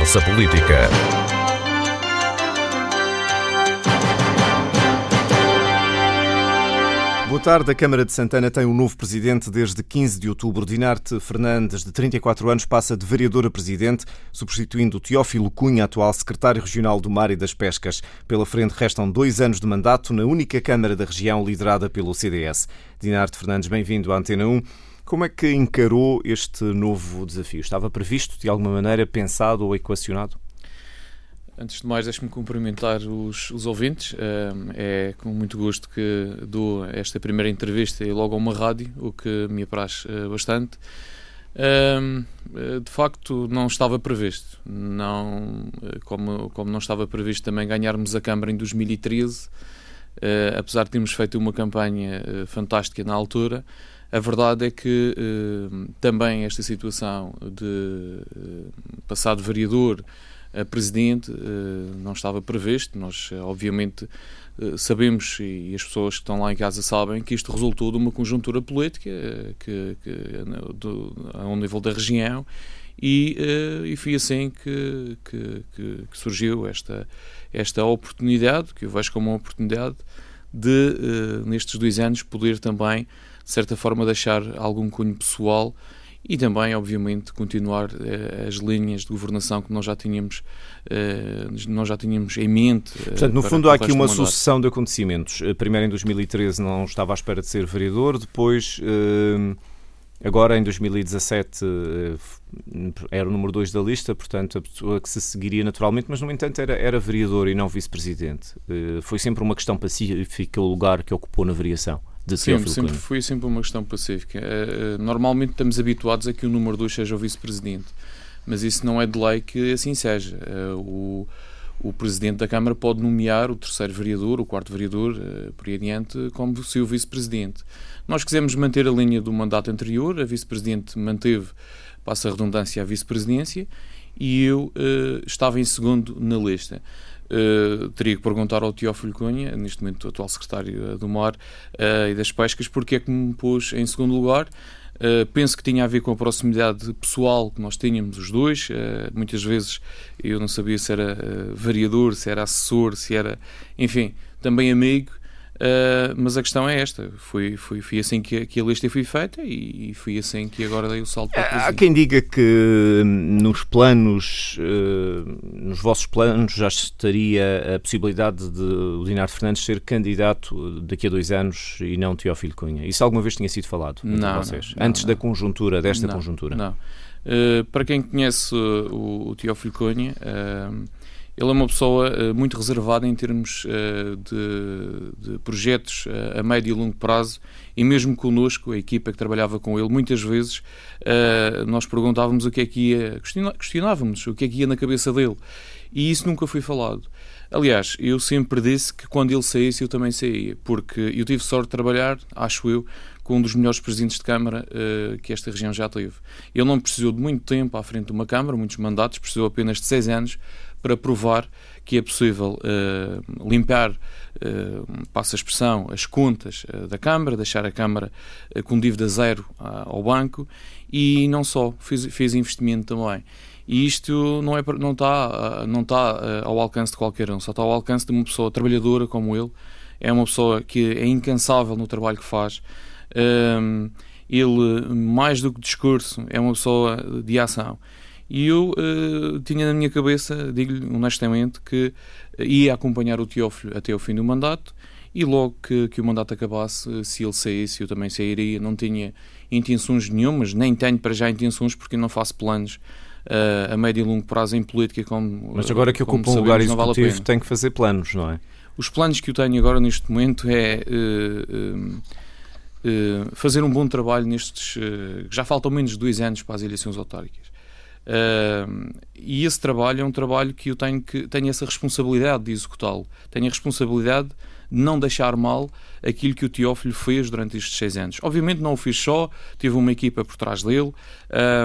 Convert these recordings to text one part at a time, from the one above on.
Conversa Política. Boa tarde. A Câmara de Santana tem um novo presidente desde 15 de outubro. Dinarte Fernandes, de 34 anos, passa de vereador a presidente, substituindo Teófilo Cunha, atual secretário regional do Mar e das Pescas. Pela frente restam dois anos de mandato na única Câmara da região liderada pelo CDS. Dinarte Fernandes, bem-vindo à Antena 1. Como é que encarou este novo desafio? Estava previsto, de alguma maneira, pensado ou equacionado? Antes de mais, deixe-me cumprimentar os, os ouvintes. É com muito gosto que dou esta primeira entrevista e logo a uma rádio, o que me apraz eh, bastante. De facto, não estava previsto. Não, eh, como, como não estava previsto também ganharmos a Câmara em 2013, eh, apesar de termos feito uma campanha fantástica na altura, a verdade é que também esta situação de passado vereador a Presidente eh, não estava previsto. Nós, eh, obviamente, eh, sabemos e as pessoas que estão lá em casa sabem que isto resultou de uma conjuntura política que, que do, nível da região e, e foi assim que, que, que, surgiu esta, esta oportunidade, que eu vejo como uma oportunidade de, nestes dois anos, poder também, de certa forma, deixar algum cunho pessoal e também, obviamente, continuar uh, as linhas de governação que nós já tínhamos, uh, nós já tínhamos em mente. Uh, Portanto, no fundo, há aqui uma sucessão de acontecimentos. Primeiro, em 2013, não estava à espera de ser vereador, depois. Agora, em 2017, era o número 2 da lista, portanto, a pessoa que se seguiria naturalmente, mas, no entanto, era, era vereador e não vice-presidente. Foi sempre uma questão pacífica o lugar que ocupou na variação de sempre, sempre foi sempre uma questão pacífica. Uh, normalmente estamos habituados a que o número 2 seja o vice-presidente, mas isso não é de lei que assim seja. Uh, o, o presidente da Câmara pode nomear o terceiro vereador, o quarto vereador, por aí adiante, como se o vice-presidente. Nós quisemos manter a linha do mandato anterior, a vice-presidente manteve, passa a redundância, a vice-presidência, e eu estava em segundo na lista. Uh, teria que perguntar ao Teófilo Cunha, neste momento atual secretário do Mar uh, e das Pescas, porque é que me pôs em segundo lugar. Uh, penso que tinha a ver com a proximidade pessoal que nós tínhamos os dois. muitas vezes eu não sabia se era variador, se era assessor, se era, enfim, também amigo. Uh, mas a questão é esta: foi, foi, foi assim que, que a lista foi feita e, e foi assim que agora dei o salto para a Há quem diga que hum, nos planos, uh, nos vossos planos, já estaria a possibilidade de o Dinardo Fernandes ser candidato daqui a dois anos e não Teófilo Cunha. Isso alguma vez tinha sido falado não, vocês? Não, Antes não, da conjuntura, desta conjuntura? Não. Uh, para quem conhece o, o Teófilo Cunha ele é uma pessoa uh, muito reservada em termos uh, de, de, projetos uh, a médio e longo prazo e mesmo connosco, a equipa que trabalhava com ele, muitas vezes nós perguntávamos o que é que ia, questionávamos o que é que ia na cabeça dele e isso nunca foi falado. Aliás, eu sempre disse que quando ele saísse eu também saía, porque eu tive sorte de trabalhar, acho eu, com um dos melhores presidentes de Câmara uh, que esta região já teve. Ele não precisou de muito tempo à frente de uma Câmara, muitos mandatos, precisou apenas de seis anos para provar que é possível uh, limpar, uh, passa a expressão, as contas uh, da Câmara, deixar a Câmara uh, com dívida zero ao banco e não só, fez, fez investimento também. E isto não, é, não está, não está ao alcance de qualquer um, só está ao alcance de uma pessoa trabalhadora como ele. É uma pessoa que é incansável no trabalho que faz. ele, mais do que discurso, é uma pessoa de ação. E eu uh, tinha na minha cabeça, digo-lhe honestamente, que ia acompanhar o Teófilo até o fim do mandato e logo que, que o mandato acabasse, se ele saísse, eu também sairia. Não tinha intenções nenhumas, nem tenho para já intenções, porque não faço planos uh, a médio e longo prazo em política. Como, Mas agora que ocupa um lugar executivo, vale tem que fazer planos, não é? Os planos que eu tenho agora neste momento é. Uh, fazer um bom trabalho nestes. já faltam menos de dois anos para as eleições autárquicas. Uh, e esse trabalho é um trabalho que eu tenho, que, tenho essa responsabilidade de executá-lo. Tenho a responsabilidade de não deixar mal aquilo que o Teófilo fez durante estes seis anos. Obviamente não o fiz só, tive uma equipa por trás dele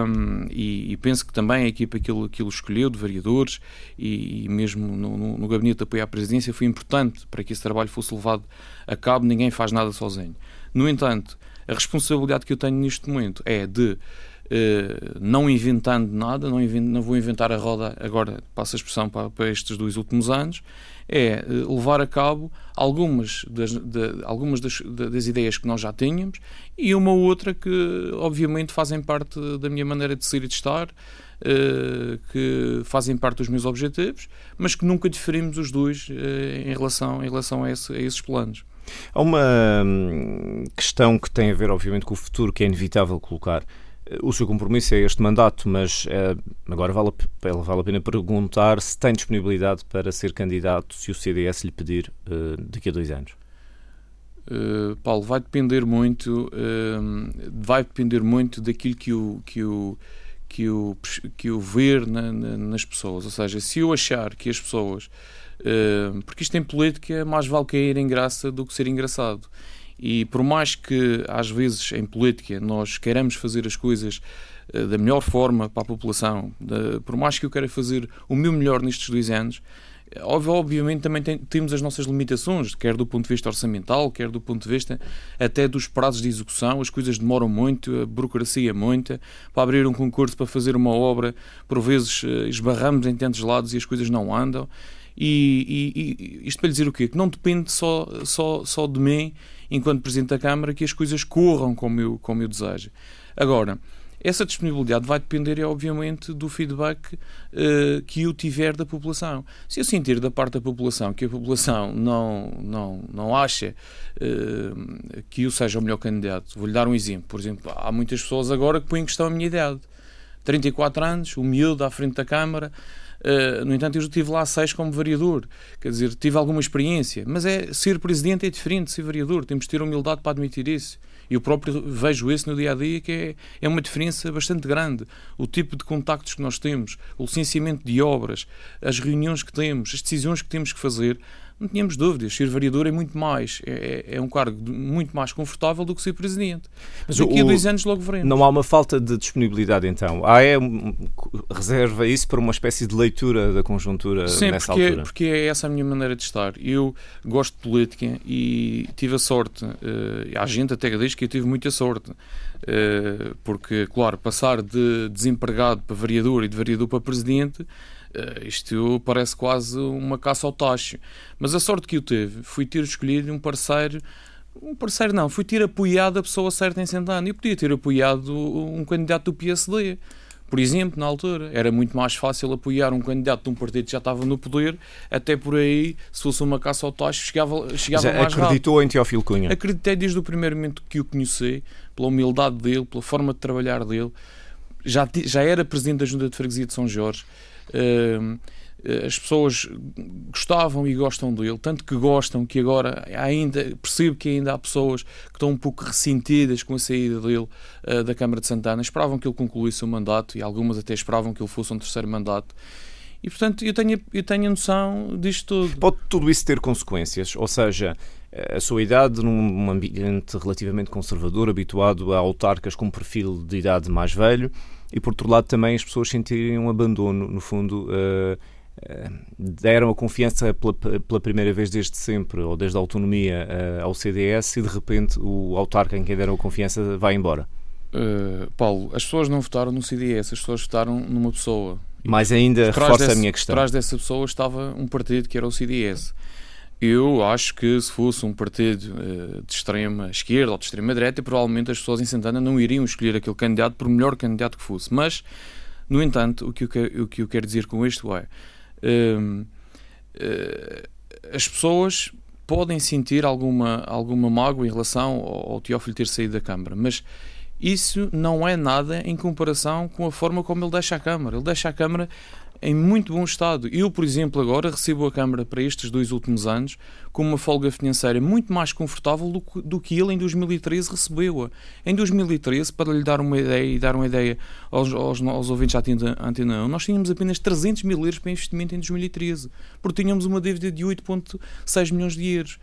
um, e, e, penso que também a equipa que ele, que ele escolheu, de variadores e, e mesmo no, no, no, gabinete de apoio à presidência, foi importante para que esse trabalho fosse levado a cabo. Ninguém faz nada sozinho. No entanto, a responsabilidade que eu tenho neste momento é de Uh, não inventando nada, não, não, vou inventar a roda agora, passo a expressão para, para estes dois últimos anos, é uh, levar a cabo algumas, das, de, algumas das, das, ideias que nós já tínhamos e uma outra que, obviamente, fazem parte da minha maneira de ser e de estar, uh, que fazem parte dos meus objetivos, mas que nunca diferimos os dois em relação, em relação a, esse, a esses planos. Há uma hum, questão que tem a ver, obviamente, com o futuro, que é inevitável colocar o seu compromisso é este mandato, mas é, agora vale a, vale a pena perguntar se tem disponibilidade para ser candidato se o CDS lhe pedir uh, daqui a dois anos. Uh, Paulo, vai depender muito, uh, vai depender muito daquilo que o, que o, que o, que o ver na, na, nas pessoas. Ou seja, se eu achar que as pessoas. porque isto em política é mais vale cair em graça do que ser engraçado. E por mais que às vezes em política nós queiramos fazer as coisas uh, da melhor forma para a população, por mais que eu queira fazer o meu melhor nestes dois anos, obviamente também tem, temos as nossas limitações, quer do ponto de vista orçamental, quer do ponto de vista até dos prazos de execução. As coisas demoram muito, a burocracia é muita. Para abrir um concurso, para fazer uma obra, por vezes uh, esbarramos em tantos lados e as coisas não andam. E, e, e isto para lhe dizer o quê? Que não depende só, só, só de mim enquanto Presidente da Câmara, que as coisas corram como eu, como eu desejo. Agora, essa disponibilidade vai depender, obviamente, do feedback uh, que eu tiver da população. Se eu sentir da parte da população que a população não, não, não acha uh, que eu seja o melhor candidato, vou-lhe dar um exemplo. Por exemplo, há muitas pessoas agora que põem em questão a minha idade. 34 anos, humilde, à frente da Câmara. Uh, no entanto, eu já estive lá seis como vereador, quer dizer, tive alguma experiência, mas é ser presidente é diferente de ser vereador, temos de ter humildade para admitir isso. Eu próprio vejo isso no dia a dia, que é, é uma diferença bastante grande. O tipo de contactos que nós temos, o licenciamento de obras, as reuniões que temos, as decisões que temos que fazer, não tínhamos dúvidas. Ser vereador é muito mais, é, é, é um cargo muito mais confortável do que ser presidente. Mas daqui o, a dois anos logo veremos. Não há uma falta de disponibilidade então? Há é, reserva isso para uma espécie de leitura da conjuntura Sim, nessa porque, altura? porque é essa a minha maneira de estar. Eu gosto de política e tive a sorte, uh, a gente até diz que eu tive muita sorte, uh, porque, claro, passar de desempregado para vereador e de vereador para presidente Uh, isto parece quase uma caça ao tacho. Mas a sorte que eu teve foi ter escolhido um parceiro. Um parceiro não, foi ter apoiado a pessoa certa em Santana. Eu podia ter apoiado um candidato do PSD. Por exemplo, na altura, era muito mais fácil apoiar um candidato de um partido que já estava no poder, até por aí, se fosse uma caça ao tacho, chegava, chegava Mas, mais acreditou rápido. em Teófilo Cunha? Acreditei desde o primeiro momento que o conheci, pela humildade dele, pela forma de trabalhar dele. Já, já era presidente da Junta de Freguesia de São Jorge as pessoas gostavam e gostam dele, tanto que gostam que agora ainda percebo que ainda há pessoas que estão um pouco ressentidas com a saída dele uh, da Câmara de Santana, esperavam que ele concluísse o mandato e algumas até esperavam que ele fosse um terceiro mandato. E portanto eu tenho, eu tenho noção disto tudo. Pode tudo isso ter consequências? Ou seja, a sua idade num ambiente relativamente conservador, habituado a autarcas com um perfil de idade mais velho, e por outro lado também as pessoas sentirem um abandono, no fundo. Uh, deram a confiança pela, pela, primeira vez desde sempre, ou desde a autonomia, uh, ao CDS e de repente o autarca em quem deram a confiança vai embora? Uh, Paulo, as pessoas não votaram no CDS, as pessoas votaram numa pessoa. Mais ainda reforça desse, a minha questão. Atrás dessa pessoa estava um partido que era o CDS. Eu acho que se fosse um partido uh, de extrema esquerda ou de extrema direita, provavelmente as pessoas em Santana não iriam escolher aquele candidato por melhor candidato que fosse. Mas, no entanto, o que eu, o que eu quero dizer com isto é. Uh, as pessoas podem sentir alguma, alguma mágoa em relação ao, ao Teófilo ter saído da Câmara, mas isso não é nada em comparação com a forma como ele deixa a Câmara. Ele deixa a Câmara em muito bom estado. Eu, por exemplo, agora recebo a Câmara para estes dois últimos anos com uma folga financeira muito mais confortável do que, do que ele em 2013 recebeu-a. Em 2013, para lhe dar uma ideia e dar uma ideia aos, aos, aos ouvintes da Antena 1, nós tínhamos apenas 300 mil euros para investimento em 2013, porque tínhamos uma dívida de 8,6 milhões de euros.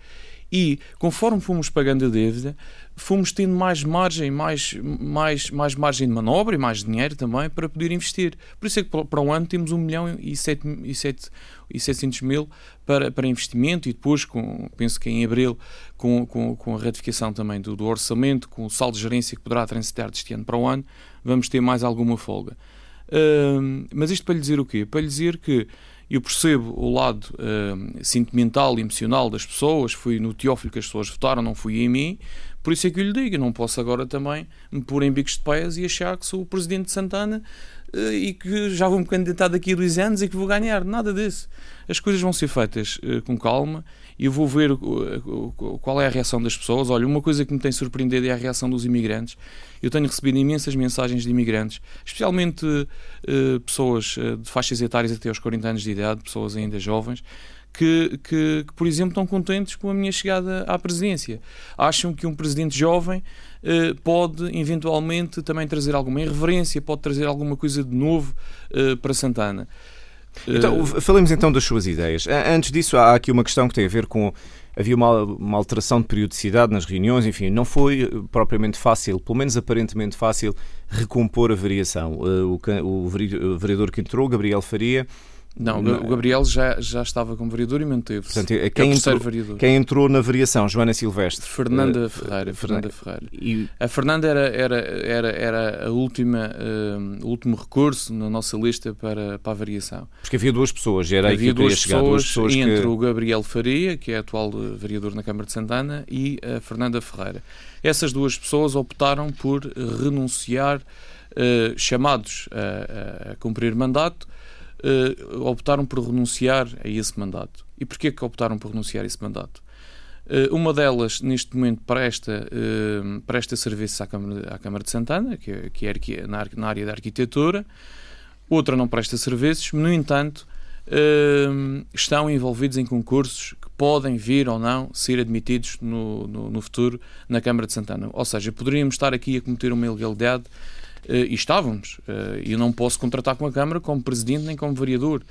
E conforme fomos pagando a dívida, fomos tendo mais margem, mais, mais, mais margem de manobra e mais dinheiro também para poder investir. Por isso é que para o ano temos 1 milhão e, 7, 7, e 700 mil para, para investimento e depois, com, penso que em abril, com, com, com a ratificação também do, do orçamento, com o saldo de gerência que poderá transitar deste ano para o ano, vamos ter mais alguma folga. Uh, mas isto para lhe dizer o quê? Para lhe dizer que eu percebo o lado uh, sentimental e emocional das pessoas, fui no Teófilo que as pessoas votaram, não fui em mim, por isso é que eu lhe digo, eu não posso agora também me pôr em bicos de pés e achar que sou o presidente de Santana uh, e que já vou me candidatar daqui a dois anos e que vou ganhar, nada disso. As coisas vão ser feitas uh, com calma e eu vou ver qual é a reação das pessoas. Olha, uma coisa que me tem surpreendido é a reação dos imigrantes. Eu tenho recebido imensas mensagens de imigrantes, especialmente uh, pessoas de faixas etárias até aos 40 anos de idade, pessoas ainda jovens, que, que, que, por exemplo, estão contentes com a minha chegada à presidência. Acham que um presidente jovem uh, pode, eventualmente, também trazer alguma irreverência, pode trazer alguma coisa de novo para Santana. Então, falemos então das suas ideias. Antes disso, há aqui uma questão que tem a ver com. Havia uma, uma alteração de periodicidade nas reuniões, enfim, não foi eh, propriamente fácil, pelo menos aparentemente fácil, recompor a variação. Eh, o, o vereador que entrou, Gabriel Faria, não, o Gabriel já, já estava como vereador e manteve-se. Portanto, é quem, é entrou, variador. quem entrou na variação, Joana Silvestre. Fernanda uh, Ferreira. Fernanda Ferreira. E... A Fernanda era, era, era, era a última, uh, o último recurso na nossa lista para, para a variação. Porque havia duas pessoas, era havia aí que duas chegar. Pessoas, duas pessoas entre que... o Gabriel Faria, que é atual vereador na Câmara de Santana, e a Fernanda Ferreira. Essas duas pessoas optaram por renunciar, uh, chamados a, a cumprir mandato, uh, optaram por renunciar a esse mandato. E porquê que optaram por renunciar a esse mandato? Uh, uma delas, neste momento, presta, uh, presta serviço à Câmara, à Câmara de Santana, que, que é na, na, área da arquitetura, outra não presta serviços, no entanto, uh, estão envolvidos em concursos que podem vir ou não ser admitidos no, no, no futuro na Câmara de Santana. Ou seja, poderíamos estar aqui a cometer uma ilegalidade e estávamos. Eh, eu não posso contratar com a Câmara como presidente nem como vereador.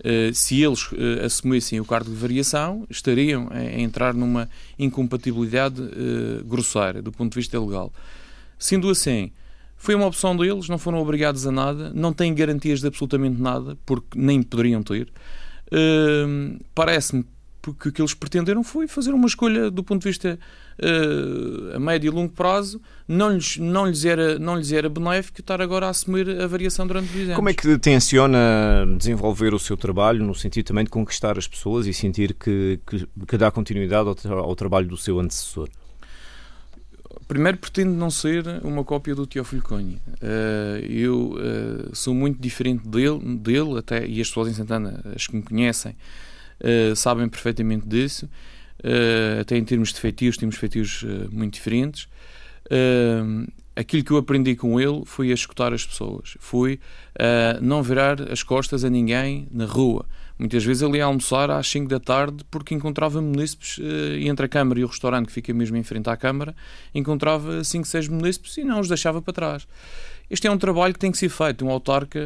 Uh, se eles assumissem o cargo de variação, estariam a, entrar numa incompatibilidade grosseira do ponto de vista legal. Sendo assim, foi uma opção deles, não foram obrigados a nada, não têm garantias de absolutamente nada, porque nem poderiam ter. Parece-me que o que eles pretenderam foi fazer uma escolha do ponto de vista uh, a médio e longo prazo, não lhes, não, lhes era, não lhes era benéfico estar agora a assumir a variação durante dois anos. Como é que tenciona desenvolver o seu trabalho no sentido também de conquistar as pessoas e sentir que, que, que dá continuidade ao, ao trabalho do seu antecessor? Primeiro, pretendo não ser uma cópia do Teófilo Cunha. Uh, eu uh, sou muito diferente dele, dele até, e as pessoas em Santana, as que me conhecem, uh, sabem perfeitamente disso. Uh, até em termos de feitios, temos feitios uh, muito diferentes. aquilo que eu aprendi com ele foi a escutar as pessoas, foi a não virar as costas a ninguém na rua. Muitas vezes ele ia almoçar às 5 da tarde porque encontrava munícipes entre a Câmara e o restaurante que fica mesmo em frente à Câmara, encontrava 5, 6 munícipes e não os deixava para trás. Este é um trabalho que tem que ser feito. Um autarca,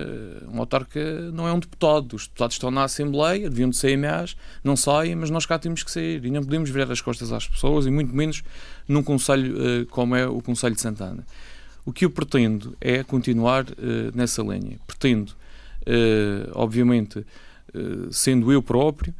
um autarca não é um deputado. Os deputados estão na Assembleia, deviam de sair mais, não saem, mas nós cá temos que sair. E não podemos virar as costas às pessoas, e muito menos num Conselho uh, como é o Conselho de Santana. O que eu pretendo é continuar uh, nessa linha. Pretendo, obviamente, sendo eu próprio,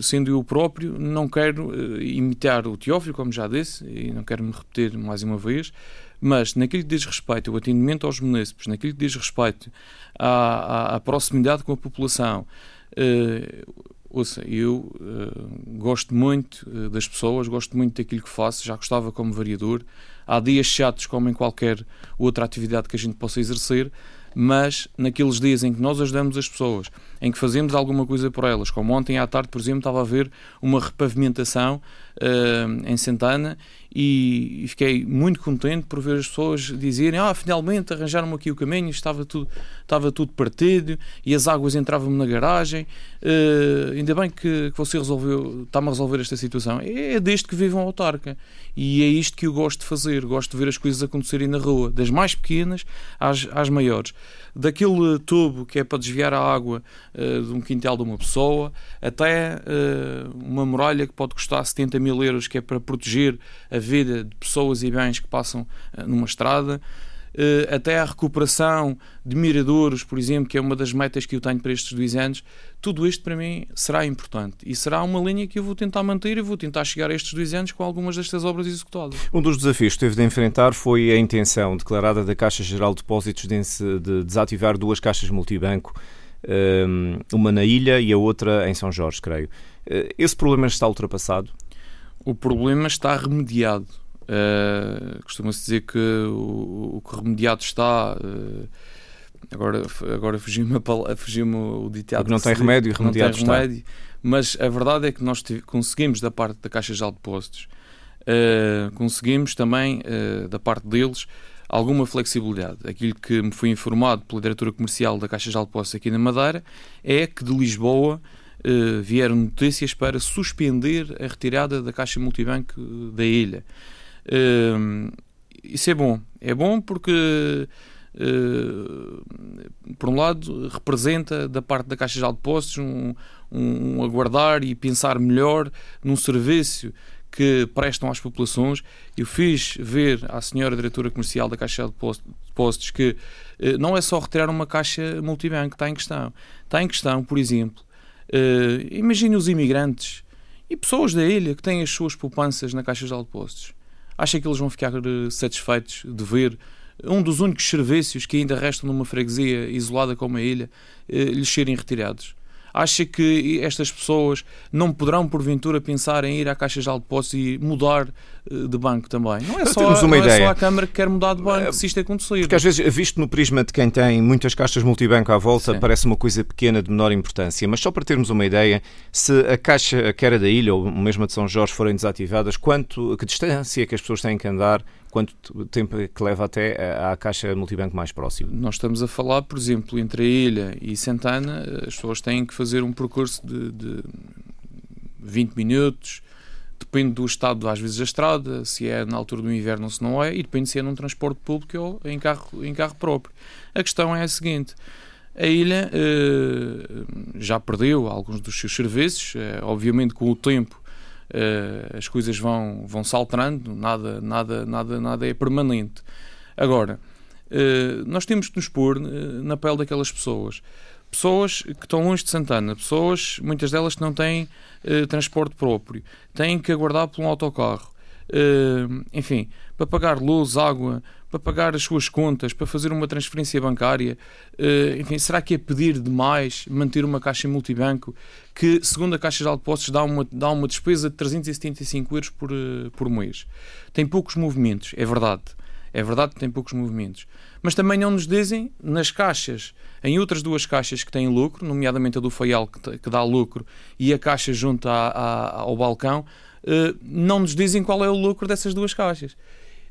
sendo eu próprio, não quero imitar o Teófilo, como já disse, e não quero me repetir mais uma vez, mas naquilo que diz respeito ao atendimento aos municípios, naquilo que diz respeito à, à, proximidade com a população, ouça, eu gosto muito das pessoas, gosto muito daquilo que faço, já gostava como vereador. Há dias chatos, como em qualquer outra atividade que a gente possa exercer, mas naqueles dias em que nós ajudamos as pessoas, em que fazemos alguma coisa por elas, como ontem à tarde, por exemplo, estava a haver uma repavimentação uh, em Santana e, e, fiquei muito contente por ver as pessoas dizerem ah, finalmente arranjaram-me aqui o caminho, estava tudo, estava tudo partido e as águas entravam-me na garagem. Uh, ainda bem que, que você resolveu está-me a resolver esta situação. É, é deste que vive um autarca. E é isto que eu gosto de fazer, gosto de ver as coisas acontecerem na rua, das mais pequenas às, às maiores. Daquele tubo que é para desviar a água uh, de um quintal de uma pessoa, até uh, uma muralha que pode custar 70 mil euros, que é para proteger a vida de pessoas e bens que passam uh, numa estrada. Uh, até a recuperação de miradouros, por exemplo, que é uma das metas que eu tenho para estes dois anos, tudo isto para mim será importante e será uma linha que eu vou tentar manter e vou tentar chegar a estes dois anos com algumas destas obras executadas. Um dos desafios que teve de enfrentar foi a intenção declarada da Caixa Geral de Depósitos de desativar duas caixas multibanco, eh, uma na ilha e a outra em São Jorge, creio. Eh, esse problema está ultrapassado? O problema está remediado Uh, Costuma-se dizer que o, o, que remediado está. Uh, agora agora fugiu-me fugiu o ditado. O que não tem remédio, remediado não tem remédio, está. Mas a verdade é que nós conseguimos, da parte da Caixa de Depósitos, uh, conseguimos também, da parte deles, alguma flexibilidade. Aquilo que me foi informado pela diretora comercial da Caixa de Depósitos aqui na Madeira é que de Lisboa vieram notícias para suspender a retirada da Caixa Multibanco da ilha. Uh, isso é bom. É bom porque, uh, por um lado, representa da parte da Caixa de Depósitos um, um, aguardar e pensar melhor num serviço que prestam às populações. Eu fiz ver à senhora diretora comercial da Caixa de Depósitos que não é só retirar uma caixa multibanco que está em questão. Está em questão, por exemplo, uh, imagine os imigrantes e pessoas da ilha que têm as suas poupanças na Caixa de Depósitos. Acha que eles vão ficar eh, satisfeitos de ver um dos únicos serviços que ainda restam numa freguesia isolada como a ilha eh, lhes serem retirados? Acha que estas pessoas não poderão, porventura, pensar em ir à Caixa de Depósitos e mudar eh, de banco também? Não é, só, uma não ideia. é só a Câmara que quer mudar de banco se isto acontecer. Porque às vezes, visto no prisma de quem tem muitas caixas multibanco à volta, Sim. parece uma coisa pequena de menor importância. Mas só para termos uma ideia, se a caixa que era da ilha ou mesmo a de São Jorge forem desativadas, quanto, que distância é que as pessoas têm que andar quanto tempo que leva até à caixa multibanco mais próxima? Nós estamos a falar, por exemplo, entre a ilha e Santana, as pessoas têm que fazer um percurso de, de 20 minutos, depende do estado, às vezes, da estrada, se é na altura do inverno ou se não é, e depende se é num transporte público ou em carro, em carro próprio. A questão é a seguinte. A ilha eh, já perdeu alguns dos seus serviços, eh, obviamente com o tempo uh, as coisas vão, vão se alterando, nada, nada, nada, nada é permanente. Agora, uh, nós temos que nos pôr uh, na pele daquelas pessoas. Pessoas que estão longe de Santana, pessoas, muitas delas que não têm transporte próprio, têm que aguardar por um autocarro. enfim, para pagar luz, água, para pagar as suas contas, para fazer uma transferência bancária. Uh, enfim, será que é pedir demais manter uma caixa multibanco que, segundo a Caixa de Depósitos, dá uma, dá uma despesa de 375 euros por, uh, por mês? Tem poucos movimentos, é verdade. É verdade que tem poucos movimentos. Mas também não nos dizem, nas caixas, em outras duas caixas que têm lucro, nomeadamente a do Faial, que, que dá lucro, e a caixa junto à, à, ao balcão, uh, não nos dizem qual é o lucro dessas duas caixas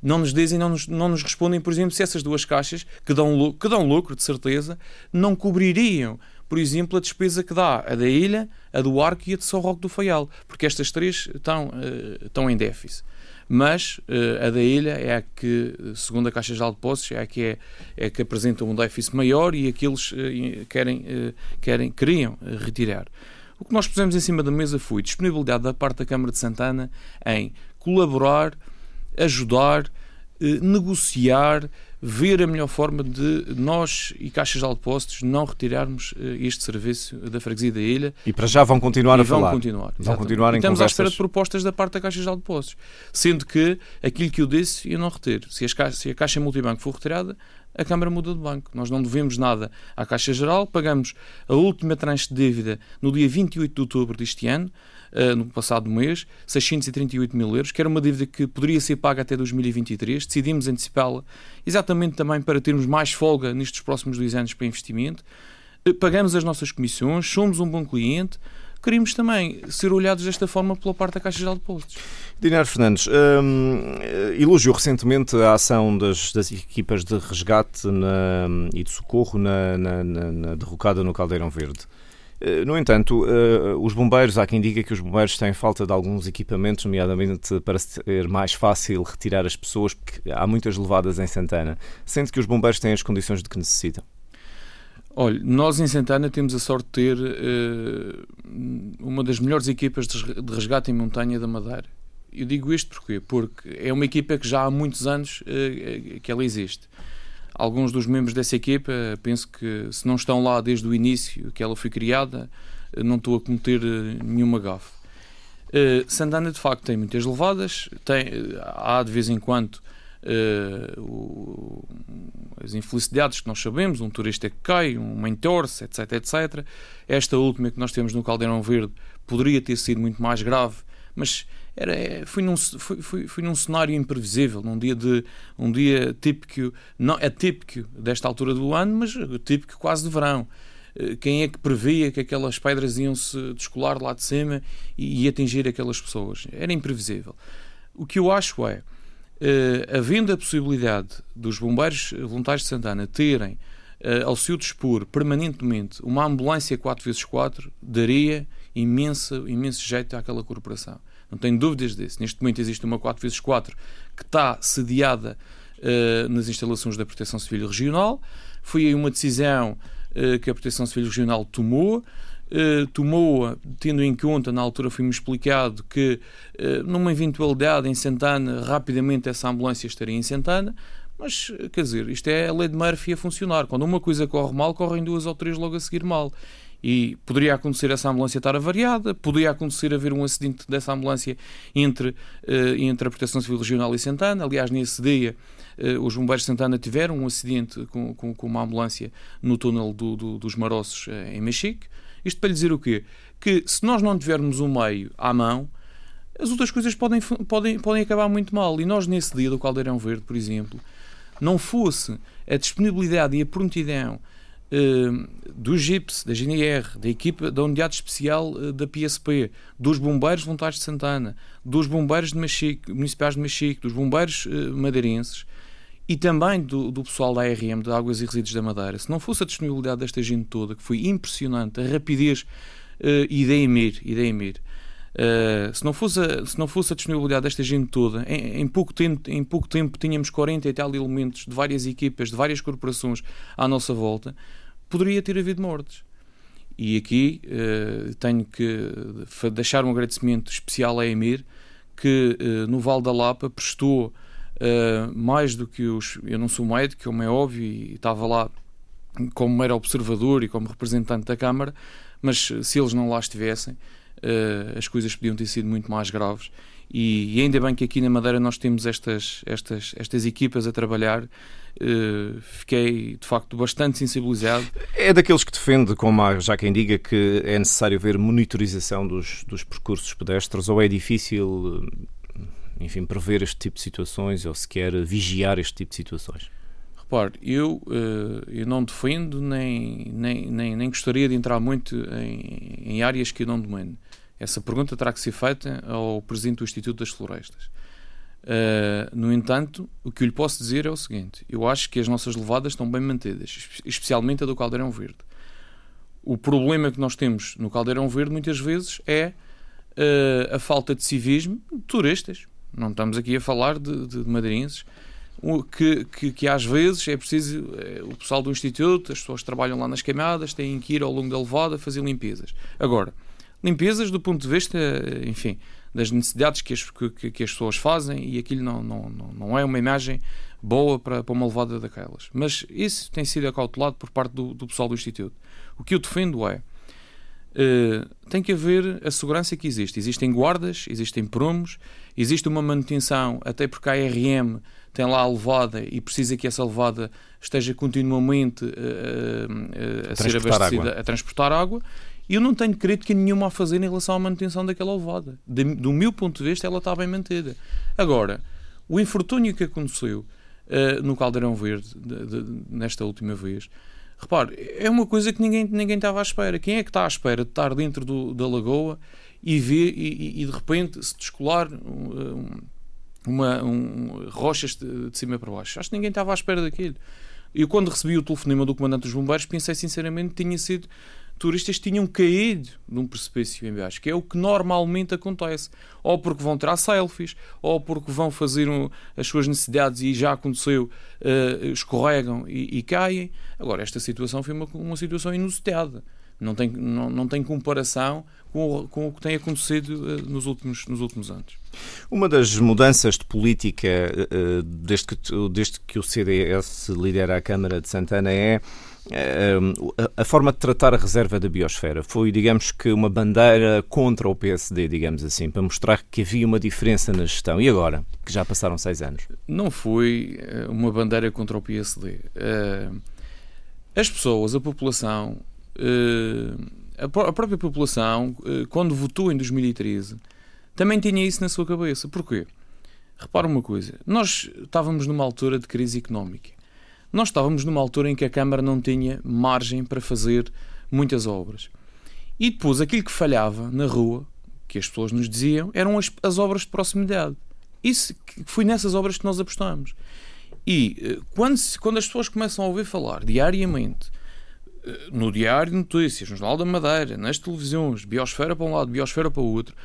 não nos dizem, não nos, não nos respondem, por exemplo, se essas duas caixas, que dão, que dão lucro, de certeza, não cobririam, por exemplo, a despesa que dá a da Ilha, a do Arco e a de São Roque do Faial, porque estas três estão, uh, estão em déficit. Mas uh, a da Ilha é a que, segundo a Caixa Geral de Depósitos, é a que, é, é que apresenta um déficit maior e aqueles uh, querem, querem, queriam retirar. O que nós pusemos em cima da mesa foi disponibilidade da parte da Câmara de Santana em colaborar ajudar, eh, negociar, ver a melhor forma de nós e caixas de depósitos não retirarmos eh, este serviço da freguesia da ilha. E para já vão continuar a vão falar. Continuar, vão continuar em Estamos conversas... à espera de propostas da parte da Caixa de Depósitos. Sendo que aquilo que eu disse, eu não retiro. Se, se a Caixa Multibanco for retirada, a Câmara muda de banco. Nós não devemos nada à Caixa Geral, pagamos a última tranche de dívida no dia 28 de outubro deste ano, no passado mês, 638 mil euros, que era uma dívida que poderia ser paga até 2023. Decidimos antecipá-la exatamente também para termos mais folga nestes próximos dois anos para investimento. Uh, pagamos as nossas comissões, somos um bom cliente, queríamos também ser olhados desta forma pela parte da Caixa Geral de Depósitos. Dinar Fernandes, hum, elogiou recentemente a ação das, das equipas de resgate na, e de socorro na, na, na derrocada no Caldeirão Verde. Eh, no entanto, eh, os bombeiros, há quem diga que os bombeiros têm falta de alguns equipamentos, nomeadamente para ser mais fácil retirar as pessoas, porque há muitas levadas em Santana. Sente que os bombeiros têm as condições de que necessitam? Olha, nós em Santana temos a sorte de ter uh, uma das melhores equipas de resgate em montanha da Madeira. Eu digo isto porquê? porque é uma equipa que já há muitos anos uh, que ela existe alguns dos membros dessa equipa, penso que se não estão lá desde o início que ela foi criada, não estou a cometer eh, nenhuma gafe. Uh, Santana de facto tem muitas levadas, tem, há de vez em quando uh, o, as infelicidades que nós sabemos, um turista que cai, uma entorce, etc, etc. Esta última que nós temos no Caldeirão Verde poderia ter sido muito mais grave, mas era, é, fui, num, fui, fui, fui num cenário imprevisível, num dia de um dia típico, não é típico desta altura do ano, mas típico quase de verão. Eh, quem é que previa que aquelas pedras iam se descolar lá de cima e, e atingir aquelas pessoas? Era imprevisível. O que eu acho é, uh, havendo a possibilidade dos bombeiros voluntários de Santana terem uh, ao seu dispor permanentemente uma ambulância 4x4, daria imenso, imenso jeito àquela corporação. Não tenho dúvidas disso. Neste momento existe uma 4x4 que está sediada uh, nas instalações da Proteção Civil Regional. Foi aí uma decisão uh, que a Proteção Civil Regional tomou. Uh, tomou tendo em conta, na altura foi-me explicado que numa eventualidade em Santana, rapidamente essa ambulância estaria em Santana, mas quer dizer, isto é a lei de Murphy a funcionar. Quando uma coisa corre mal, correm duas ou três logo a seguir mal. E poderia acontecer essa ambulância estar avariada, poderia acontecer haver um acidente dessa ambulância entre, uh, entre a Proteção Civil Regional e Santana. Aliás, nesse dia, uh, os bombeiros de Santana tiveram um acidente com, com, com uma ambulância no túnel do, do, dos Maroços uh, em Mexique. Isto para lhe dizer o quê? Que se nós não tivermos um meio à mão, as outras coisas podem, podem, podem acabar muito mal. E nós, nesse dia do Caldeirão Verde, por exemplo, não fosse a disponibilidade e a prontidão do GIPS, da GNR, da equipa da Unidade Especial uh, da PSP, dos Bombeiros Voluntários de Santana, dos Bombeiros de Machique, Municipais de Machique, dos Bombeiros uh, Madeirenses e também do, do, pessoal da ARM, de Águas e Resíduos da Madeira, se não fosse a disponibilidade desta gente toda, que foi impressionante, a rapidez e da EMIR, e da EMIR Uh, se, não fosse a, se não fosse a disponibilidade desta gente toda, em, em, pouco tempo, em pouco tempo tínhamos 40 e tal elementos de várias equipas, de várias corporações à nossa volta, poderia ter havido mortes. E aqui uh, tenho que deixar um agradecimento especial à Emir, que uh, no Val da Lapa prestou uh, mais do que os. Eu não sou médico, como é óbvio, e estava lá como mero observador e como representante da Câmara, mas se eles não lá estivessem, as coisas podiam ter sido muito mais graves. E, e, ainda bem que aqui na Madeira nós temos estas, estas, estas equipas a trabalhar Uh, fiquei de facto bastante sensibilizado. É daqueles que defende, como há já quem diga, que é necessário haver monitorização dos, dos percursos pedestres ou é difícil, eh, enfim, prever este tipo de situações ou sequer vigiar este tipo de situações? Repare, eu, uh, eu não defendo nem, nem, nem, nem gostaria de entrar muito em, em áreas que eu não domino. Essa pergunta terá que ser feita ao Presidente do Instituto das Florestas. Uh, no entanto, o que eu lhe posso dizer é o seguinte: eu acho que as nossas levadas estão bem mantidas, especialmente a do Caldeirão Verde. O problema que nós temos no Caldeirão Verde muitas vezes é uh, a falta de civismo de turistas. Não estamos aqui a falar de, de, de madeirenses. Que, que, que, às vezes é preciso é, o pessoal do Instituto, as pessoas que trabalham lá nas queimadas, têm que ir ao longo da levada fazer limpezas. Agora, limpezas do ponto de vista, enfim, das necessidades que as, que, que as pessoas fazem e aquilo não, não, não é uma imagem boa para, para uma levada daquelas. Mas isso tem sido acautelado por parte do, do pessoal do Instituto. O que eu defendo é Uh, tem que haver a segurança que existe. Existem guardas, existem promos, existe uma manutenção, até porque a ARM tem lá a levada e precisa que essa levada esteja continuamente uh, uh, a, ser abastecida, água. a transportar água. E eu não tenho crítica nenhuma a fazer em relação à manutenção daquela. De, do meu ponto de vista, ela está bem mantida. Agora, o infortúnio que aconteceu uh, no Caldeirão Verde, de, de, nesta última vez, Repare, é uma coisa que ninguém, ninguém estava à espera. Quem é que está à espera de estar dentro do, da lagoa e ver e, e, de repente se descolar um, uma, um, rochas de, de, cima para baixo? Acho que ninguém estava à espera daquilo. Eu, quando recebi o telefonema do comandante dos bombeiros, pensei sinceramente que tinha sido turistas tinham caído num precipício em baixo, que é o que normalmente acontece. Ou porque vão tirar selfies, ou porque vão fazer um, as suas necessidades e já aconteceu, uh, escorregam e, e, caem. Agora, esta situação foi uma, uma situação inusitada. Não tem, não, não tem comparação com, com o que tem acontecido uh, nos, últimos, nos últimos anos. Uma das mudanças de política uh, desde, que, desde que o CDS lidera a Câmara de Santana é a forma de tratar a reserva da biosfera foi, digamos que, uma bandeira contra o PSD, digamos assim, para mostrar que havia uma diferença na gestão. E agora, que já passaram seis anos? Não foi eh, uma bandeira contra o PSD. Eh, as pessoas, a população, eh, a própria população, quando votou em 2013, também tinha isso na sua cabeça. Porquê? Repara uma coisa, nós estávamos numa altura de crise económica nós estávamos numa altura em que a Câmara não tinha margem para fazer muitas obras. E depois aquilo que falhava na rua, que as pessoas nos diziam, eram as, as obras de proximidade. Isso foi nessas obras que nós apostamos. E eh, quando, quando as pessoas começam a ouvir falar diariamente eh, no Diário de Notícias, no Jornal da Madeira, nas televisões, biosfera para um lado, biosfera para o outro,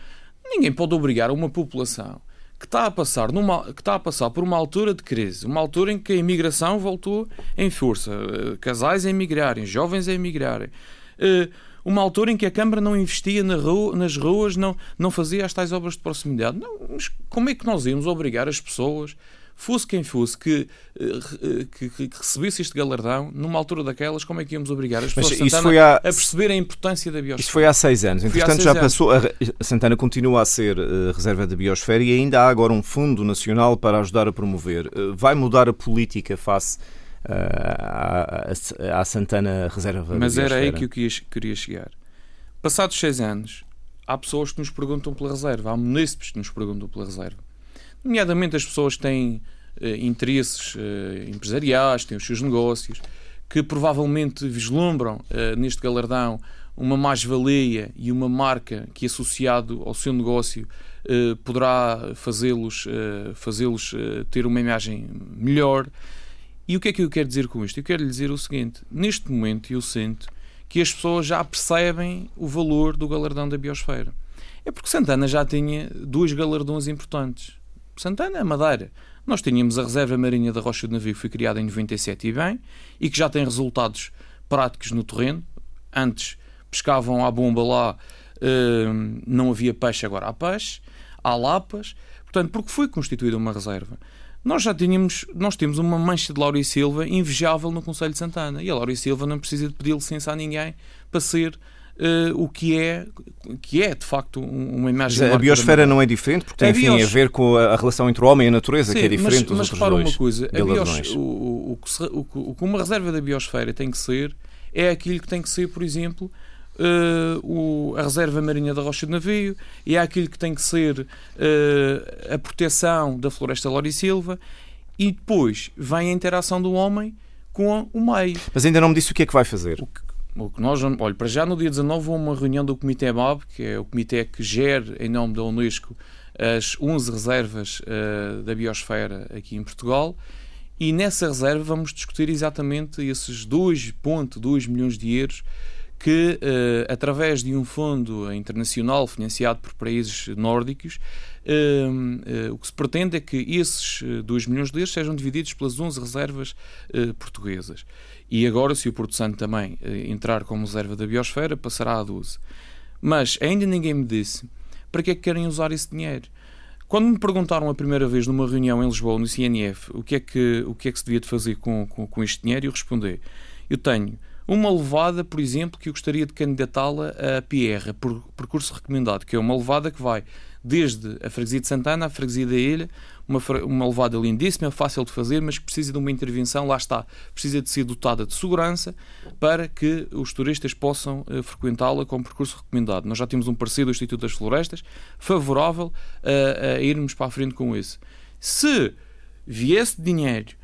ninguém pode obrigar uma população que está a passar numa, que está a passar por uma altura de crise, uma altura em que a imigração voltou em força, eh, casais a emigrarem, jovens a emigrarem, eh, uma altura em que a Câmara não investia na rua, nas ruas, não, não fazia as tais obras de proximidade. Não, como é que nós íamos obrigar as pessoas fosse quem fosse que, eh, que, que, recebesse este galardão, numa altura daquelas, como é que íamos obrigar as pessoas Santana há... a perceber a importância da biosfera? Isso foi há seis anos. Entretanto, já passou. A Santana continua a ser uh, reserva da biosfera e ainda há agora um fundo nacional para ajudar a promover. Uh, vai mudar a política face uh, à, à, Santana Reserva Mas da Biosfera? Mas era aí que eu queria, queria chegar. Passados seis anos, há pessoas que nos perguntam pela reserva, há munícipes que nos perguntam pela reserva nomeadamente as pessoas que têm uh, interesses uh, empresariais, têm os seus negócios, que provavelmente vislumbram uh, neste galardão uma mais-valia e uma marca que, associado ao seu negócio, poderá fazê-los fazê-los ter uma imagem melhor. E o que é que eu quero dizer com isto? Eu quero lhe dizer o seguinte: neste momento eu sinto que as pessoas já percebem o valor do galardão da Biosfera. É porque Santana já tinha dois galardões importantes. Santana, Madeira. Nós tínhamos a Reserva Marinha da Rocha de Navio, que foi criada em 97 e bem, e que já tem resultados práticos no terreno. Antes pescavam à bomba lá, uh, não havia peixe, agora há peixe. Há lapas. Portanto, porque foi constituída uma reserva. Nós já tínhamos, nós temos uma mancha de Laura e Silva invejável no Conselho de Santana. E a Laura e Silva não precisa de pedir licença a ninguém para ser uh, o que é, que é de facto uma imagem. a biosfera não é diferente, porque tem a, enfim, bios... a ver com a, relação entre o homem e a natureza, Sim, que é diferente mas, dos mas outros dois. uma coisa, bios... o, o, o, o, que uma reserva da biosfera tem que ser é aquilo que tem que ser, por exemplo, Uh, o, a reserva marinha da rocha de navio e é aquilo que tem que ser uh, a proteção da floresta Silva e depois vem a interação do homem com o meio. Mas ainda não me disse o que é que vai fazer. O que, o que nós, olha, para já no dia 19 houve uma reunião do Comitê MAB, que é o comitê que gera em nome da Unesco as 11 reservas uh, da biosfera aqui em Portugal. E nessa reserva vamos discutir exatamente esses 2,2 milhões de euros que, uh, através de um fundo internacional financiado por países nórdicos, uh, uh, o que se pretende é que esses 2 milhões de euros sejam divididos pelas 11 reservas portuguesas. E agora, se o Porto Santo também eh, entrar como reserva da biosfera, passará a 12. Mas ainda ninguém me disse para que é que querem usar esse dinheiro. Quando me perguntaram a primeira vez numa reunião em Lisboa, no CNF, o que é que, o que, é que se devia de fazer com, com, com este dinheiro, eu respondi: eu tenho uma levada, por exemplo, que eu gostaria de candidatá-la a PR, por percurso recomendado, que é uma levada que vai desde a freguesia de Santana à freguesia da Ilha, uma, uma levada lindíssima, fácil de fazer, mas que precisa de uma intervenção, lá está, precisa de ser dotada de segurança para que os turistas possam uh, frequentá-la com percurso recomendado. Nós já temos um parceiro do Instituto das Florestas favorável uh, a irmos para a frente com isso. Se viesse dinheiro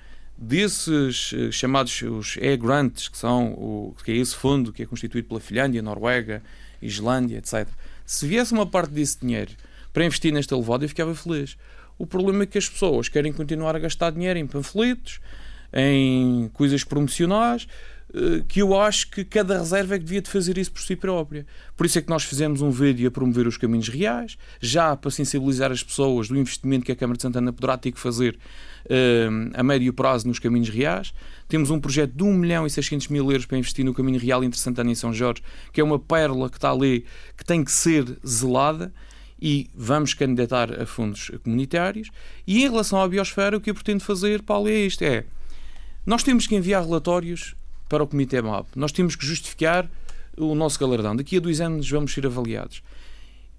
desses uh, chamados os E-Grants, que, são o, que é esse fundo que é constituído pela Finlândia, Noruega, Islândia, etc. Se viesse uma parte desse dinheiro para investir neste elevado, eu ficava feliz. O problema é que as pessoas querem continuar a gastar dinheiro em panfletos, em coisas promocionais, eh, que eu acho que cada reserva é que devia de fazer isso por si própria. Por isso é que nós fizemos um vídeo a promover os caminhos reais, já para sensibilizar as pessoas do investimento que a Câmara de Santana poderá ter que fazer uh, a médio prazo nos caminhos reais. Temos um projeto de 1 milhão e 600 mil euros para investir no caminho real entre Santana e São Jorge, que é uma pérola que está ali, que tem que ser zelada e vamos candidatar a fundos comunitários. E em relação à biosfera, o que eu pretendo fazer, Paulo, é isto: é nós temos que enviar relatórios para o Comitê MAP. Nós temos que justificar o nosso galardão. Daqui a dois anos vamos ser avaliados.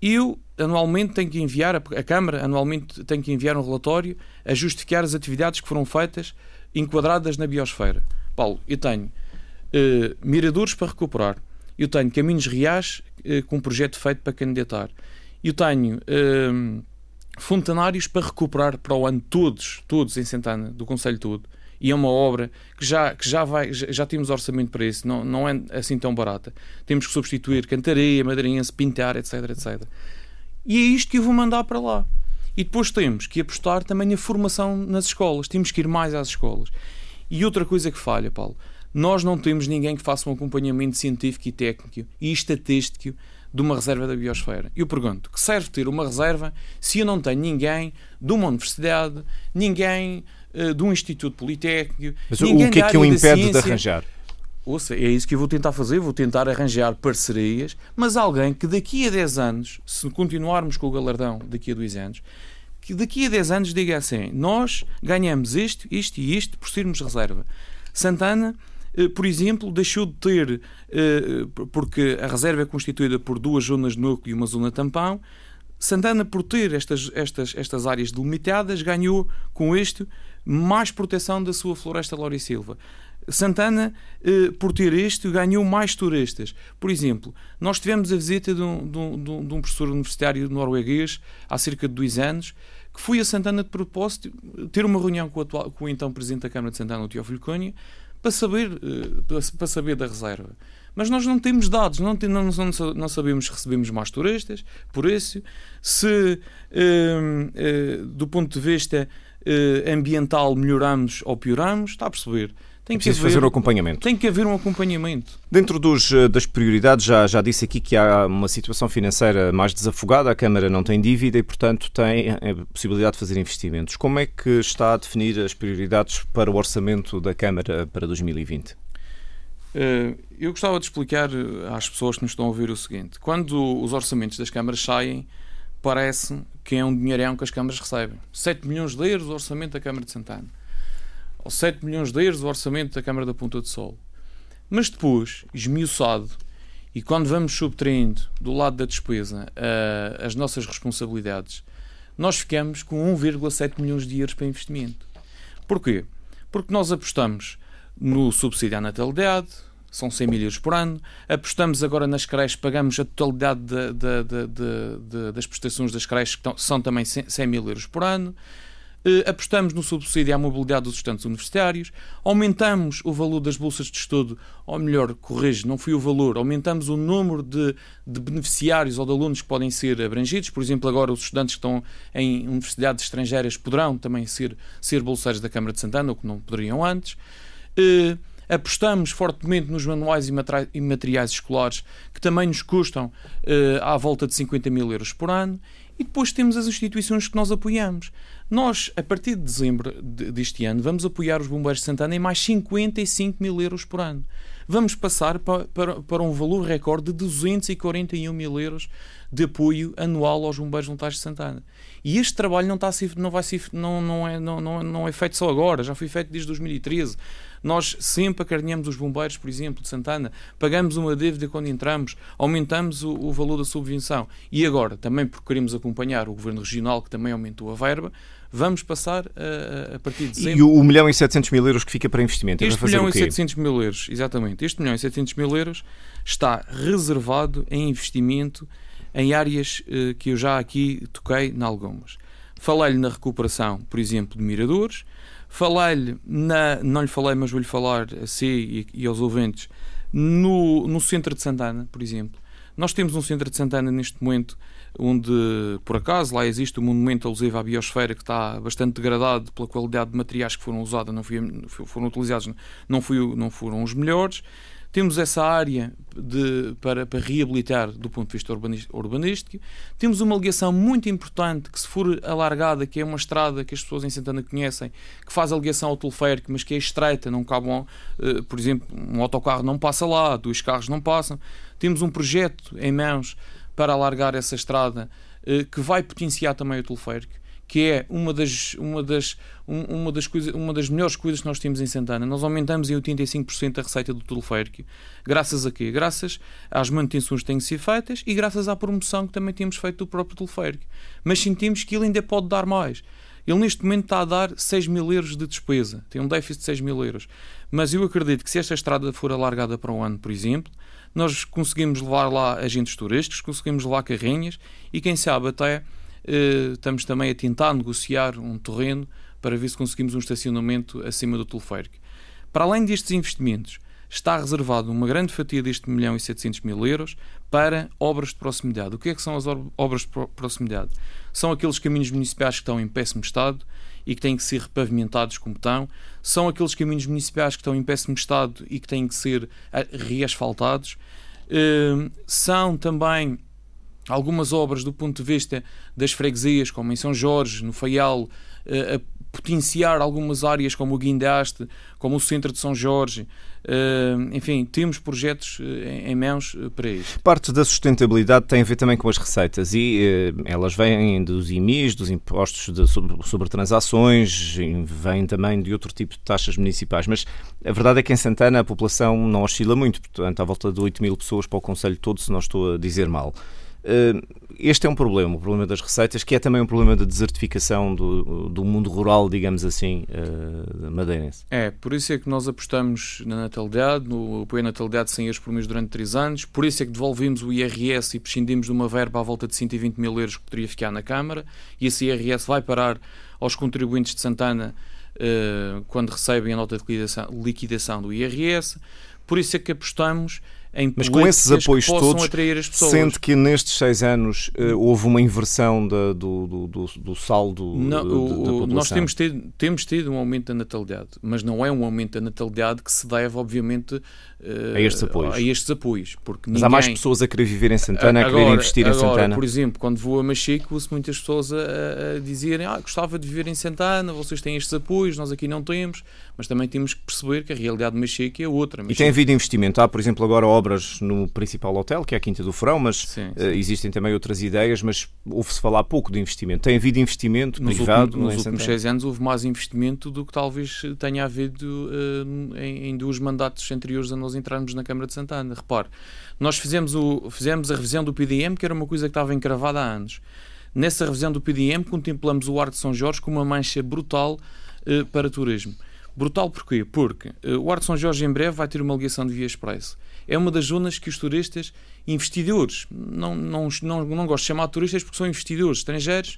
Eu, anualmente, tenho que enviar, a Câmara, anualmente, tem que enviar um relatório a justificar as atividades que foram feitas enquadradas na biosfera. Paulo, eu tenho uh, miradores para recuperar. Eu tenho caminhos reais uh, com um projeto feito para candidatar. Eu tenho uh, fontanários para recuperar para o ano todos, todos em Santana, do Conselho todo e é uma obra que já, que já vai, já, já temos orçamento para isso, não, não é assim tão barata. Temos que substituir cantareia, madeirense, pintar, etc, etc. E é isto que eu vou mandar para lá. E depois temos que apostar também na formação nas escolas, temos que ir mais às escolas. E outra coisa que falha, Paulo, nós não temos ninguém que faça um acompanhamento científico e técnico e estatístico de uma reserva da biosfera. Eu pergunto, que serve ter uma reserva se eu não tenho ninguém de uma universidade, ninguém eh, de um Instituto Politécnico. Mas o que é que o impede de arranjar? Ouça, é isso que eu vou tentar fazer, vou tentar arranjar parcerias, mas alguém que daqui a 10 anos, se continuarmos com o galardão daqui a 2 anos, que daqui a 10 anos diga assim, nós ganhamos isto, isto e isto por sermos reserva. Santana, eh, por exemplo, deixou de ter, eh, porque a reserva é constituída por duas zonas de núcleo e uma zona tampão, Santana, por ter estas, estas, estas áreas delimitadas, ganhou com isto mais proteção da sua floresta Laura Silva. Santana, eh, por ter isto, ganhou mais turistas. Por exemplo, nós tivemos a visita de um, de um, de um professor universitário norueguês há cerca de dois anos, que foi a Santana de propósito ter uma reunião com o, atual, com o então Presidente da Câmara de Santana, o Teófilo Cunha, para saber, eh, para saber da reserva. Mas nós não temos dados, não, tem, não, não, sabemos se recebemos mais turistas, por isso, se eh, eh, do ponto de vista ambiental melhoramos ou pioramos, está a perceber? Tem é que haver, fazer um acompanhamento. Tem que haver um acompanhamento. Dentro dos, eh, das prioridades, já, já disse aqui que há uma situação financeira mais desafogada, a Câmara não tem dívida e, portanto, tem a possibilidade de fazer investimentos. Como é que está a definir as prioridades para o orçamento da Câmara para 2020? Eh, eu gostava de explicar às pessoas que nos estão a ouvir o seguinte: quando os orçamentos das câmaras saem, parece que é um dinheirão que as câmaras recebem. 7 milhões de euros o orçamento da Câmara de Santana. Ou 7 milhões de euros o orçamento da Câmara da Ponta do Sol. Mas depois, esmiuçado, e quando vamos subtraindo do lado da despesa uh, as nossas responsabilidades, nós ficamos com 1,7 milhões de euros para investimento. Porquê? Porque nós apostamos no subsídio à natalidade, são 100 mil euros por ano. Apostamos agora nas creches, pagamos a totalidade de, de, de, das prestações das creches, que são também 100 mil euros por ano. Uh, apostamos no subsídio à mobilidade dos estudantes universitários, aumentamos o valor das bolsas de estudo, ou melhor, corrijo, não foi o valor, aumentamos o número de, de, beneficiários ou de alunos que podem ser abrangidos. Por exemplo, agora os estudantes que estão em universidades estrangeiras poderão também ser, ser bolseiros da Câmara de Santana, o que não poderiam antes. Uh, apostamos fortemente nos manuais e materiais escolares, que também nos custam uh, à volta de 50 mil euros por ano. E depois temos as instituições que nós apoiamos. Nós, a partir de dezembro deste ano, vamos apoiar os Bombeiros de Santana em mais 55 mil euros por ano. Vamos passar para, para, para um valor recorde de 241 mil euros de apoio anual aos Bombeiros Voluntários de Santana. E este trabalho não, está ser, não, vai ser, não, não, é, não, não é feito só agora, já foi feito desde 2013. Nós sempre acarinhamos os bombeiros, por exemplo, de Santana, pagamos uma dívida quando entramos, aumentamos o, o valor da subvenção. E agora, também porque queremos acompanhar o Governo Regional, que também aumentou a verba, vamos passar a, a partir de dezembro. E o 1 milhão e 700 mil euros que fica para investimento? Este milhão e 700 mil euros, exatamente. Este milhão e 700 mil euros está reservado em investimento em áreas eh, que eu já aqui toquei em algumas. Falei-lhe na recuperação, por exemplo, de miradores, Falei-lhe, não lhe falei, mas vou-lhe falar a si e, e aos ouvintes, no, no centro de Santana, por exemplo. Nós temos um centro de Santana neste momento onde, por acaso, lá existe um monumento alusivo à biosfera que está bastante degradado pela qualidade de materiais que foram usados, não foram utilizados, não, foi, não foram os melhores. Temos essa área de, para, para reabilitar do ponto de vista urbanístico. Temos uma ligação muito importante que, se for alargada, que é uma estrada que as pessoas em Santana conhecem, que faz a ligação ao teleférico, mas que é estreita, não cabe, uh, por exemplo, um autocarro não passa lá, dois carros não passam. Temos um projeto em mãos para alargar essa estrada uh, que vai potenciar também o teleférico que é uma das, uma das, uma das, coisa, uma das melhores coisas que nós temos em Santana. Nós aumentamos em 85% a receita do teleférico. Graças a quê? Graças às manutenções que têm que ser feitas e graças à promoção que também temos feito do próprio teleférico. Mas sentimos que ele ainda pode dar mais. Ele neste momento está a dar 6 mil euros de despesa, tem um déficit de 6 mil euros. Mas eu acredito que se esta estrada for alargada para um ano, por exemplo, nós conseguimos levar lá agentes turísticos, conseguimos levar carrinhas e quem sabe até estamos também a tentar negociar um terreno para ver se conseguimos um estacionamento acima do teleférico. Para além destes investimentos, está reservado uma grande fatia deste milhão e 700 mil euros para obras de proximidade. O que é que são as obras de proximidade? São aqueles caminhos municipais que estão em péssimo estado e que têm que ser repavimentados como estão. São aqueles caminhos municipais que estão em péssimo estado e que têm que ser eh, reasfaltados. Eh, são também algumas obras do ponto de vista das freguesias, como em São Jorge, no Faial, eh, a potenciar algumas áreas como o Guindaste, como o Centro de São Jorge. Eh, enfim, temos projetos eh, em mãos para isso. Parte da sustentabilidade tem a ver também com as receitas e elas vêm dos IMIs, dos impostos de, sobre transações, vêm também de outro tipo de taxas municipais. Mas a verdade é que em Santana a população não oscila muito, portanto, à volta de 8 mil pessoas para o Conselho todo, se não estou a dizer mal. Eh, este é um problema, o problema das receitas, que é também um problema de desertificação do, do mundo rural, digamos assim, uh, madeirense. É, por isso é que nós apostamos na natalidade, no apoio à natalidade de 100 euros por mês durante 3 anos, por isso é que devolvemos o IRS e prescindimos de uma verba à volta de 120 mil euros que poderia ficar na Câmara, e esse IRS vai parar aos contribuintes de Santana uh, quando recebem a nota de liquidação, liquidação do IRS, por isso é que apostamos mas com esses apoios todos, sente que nestes seis anos uh, houve uma inversão da, do, do, do, do, saldo não, de, o, da população? Nós temos tido, temos tido um aumento da natalidade, mas não é um aumento da natalidade que se deve, obviamente, a, estes apoios. a estes apoios. Porque mas ninguém... há mais pessoas a querer viver em Santana, agora, a querer investir agora, em Santana? Por exemplo, quando vou a Machico, ouço muitas pessoas a, a dizerem ah, gostava de viver em Santana, vocês têm estes apoios, nós aqui não temos, mas também temos que perceber que a realidade de Machico é outra. Machico... E tem havido investimento? Há, por exemplo, agora obras no principal hotel, que é a Quinta do Frão, mas sim, sim. Uh, existem também outras ideias, mas ouve-se falar pouco de investimento. Tem havido investimento nos privado? Últimos, nos últimos seis anos houve mais investimento do que talvez tenha havido uh, em, em dois mandatos anteriores a nós entrarmos na Câmara de Santana. Repare, nós fizemos, o, fizemos a revisão do PDM, que era uma coisa que estava encravada há anos. Nessa revisão do PDM, contemplamos o Arco de São Jorge como uma mancha brutal uh, para turismo. Brutal porquê? Porque uh, o Arco de São Jorge em breve vai ter uma ligação de via expresso é uma das zonas que os turistas, investidores, não, não, não, não gosto de chamar de turistas porque são investidores estrangeiros,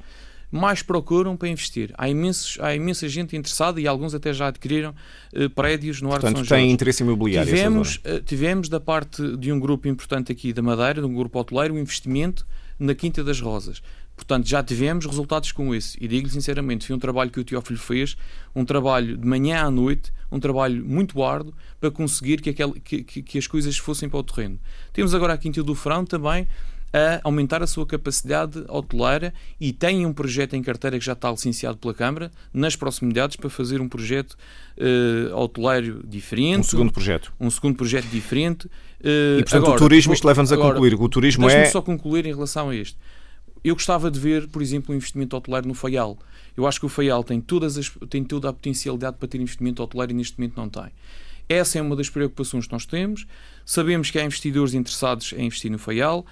mais procuram para investir. Há, imensos, há imensa gente interessada e alguns até já adquiriram uh, prédios no Portanto, Arco de São tem interesse imobiliário. Tivemos, uh, tivemos da parte de um grupo importante aqui da Madeira, de um grupo hoteleiro, um investimento na Quinta das Rosas. Portanto, já tivemos resultados com esse. E digo-lhe sinceramente, foi um trabalho que o Teófilo fez, um trabalho de manhã à noite, um trabalho muito árduo para conseguir que, aquel, que, que, que as coisas fossem para o terreno. Temos agora a Quinta do Frão também a aumentar a sua capacidade hoteleira e tem um projeto em carteira que já está licenciado pela Câmara, nas proximidades, para fazer um projeto uh, hoteleiro diferente. Um segundo projeto. Um segundo projeto diferente. Uh, e, portanto, agora, o turismo, isto leva-nos a concluir. O turismo é... só concluir em relação a isto. Eu gostava de ver, por exemplo, um investimento hoteleiro no Faial. Eu acho que o Faial tem, todas as, tem toda a potencialidade para ter investimento hoteleiro e neste momento não tem. Essa é uma das preocupações que nós temos. Sabemos que há investidores interessados em investir no Faial.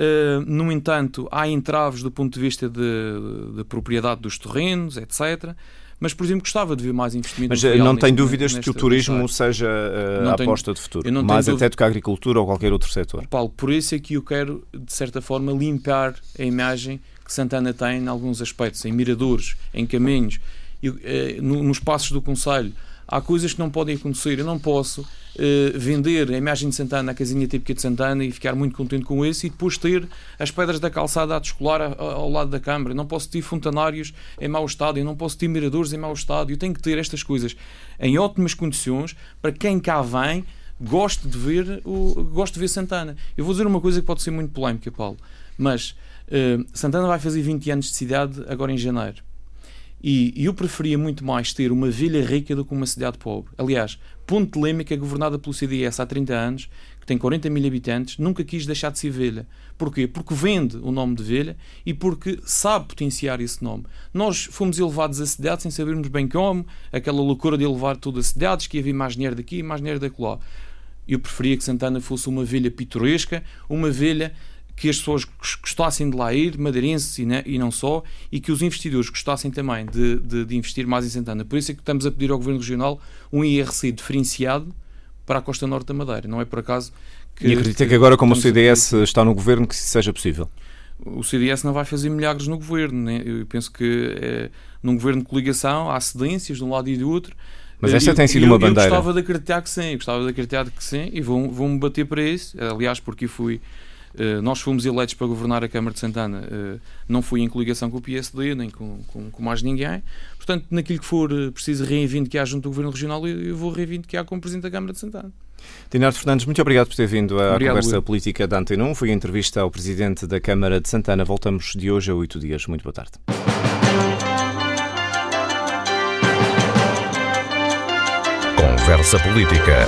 Uh, no entanto, há entraves do ponto de vista de, de propriedade dos terrenos, etc. Mas, por exemplo, gostava de ver mais investimento. Mas eh, não tem dúvidas de que o turismo seja uh, a tenho, aposta de futuro, mais até do que a agricultura ou qualquer outro setor. Paulo, por isso é que eu quero, de certa forma, limpar a imagem que Santana tem em alguns aspectos, em miradores, em caminhos. eu, no, nos passos do Conselho há coisas que não podem acontecer. Eu não posso uh, vender a imagem de Santana, a casinha típica de Santana e ficar muito contente com isso e depois ter as pedras da calçada a descolar ao lado da Câmara. Eu não posso ter fontanários em mau estado, eu não posso ter miradores em mau estado. Eu tenho que ter estas coisas em ótimas condições para quem cá vem goste de ver o gosto de ver Santana. Eu vou dizer uma coisa que pode ser muito polémica, Paulo, mas uh, Santana vai fazer 20 anos de cidade agora em janeiro. E, eu preferia muito mais ter uma vila rica do que uma cidade pobre. Aliás, Ponte é governada pelo CDS há 30 anos, que tem 40 mil habitantes, nunca quis deixar de ser velha. Porquê? Porque vende o nome de velha e porque sabe potenciar esse nome. Nós fomos elevados a cidade sem sabermos bem como, aquela loucura de elevar tudo a cidades, que havia mais dinheiro daqui e mais dinheiro daquela. Eu preferia que Santana fosse uma velha pitoresca, uma velha que as pessoas gostassem de lá ir, madeirenses e, e não só, e que os investidores gostassem também de, de, de, investir mais em Santana. Por isso é que estamos a pedir ao Governo Regional um IRC diferenciado para a costa norte da Madeira. Não é por acaso que. E acredita que, que agora, como o CDS está no Governo, que isso seja possível? O CDS não vai fazer milagres no Governo. Né? Eu penso que é, num Governo de coligação há cedências de um lado e do outro. Mas esta tem sido uma bandeira. Eu gostava de acreditar que sim, gostava de acreditar que sim, e vou-me vou bater para isso. Aliás, porque fui eh, nós fomos eleitos para governar a Câmara de Santana, eh, não fui em coligação com o PSD, nem com, com, com mais ninguém. Portanto, naquilo que for eh, preciso reivindicar junto do Governo Regional, eu vou reivindicar como Presidente da Câmara de Santana. Dinardo Fernandes, muito obrigado por ter vindo à obrigado, conversa Will. política da Antena 1. Foi a entrevista ao Presidente da Câmara de Santana. Voltamos de hoje a oito dias. Muito boa tarde. Conversa Política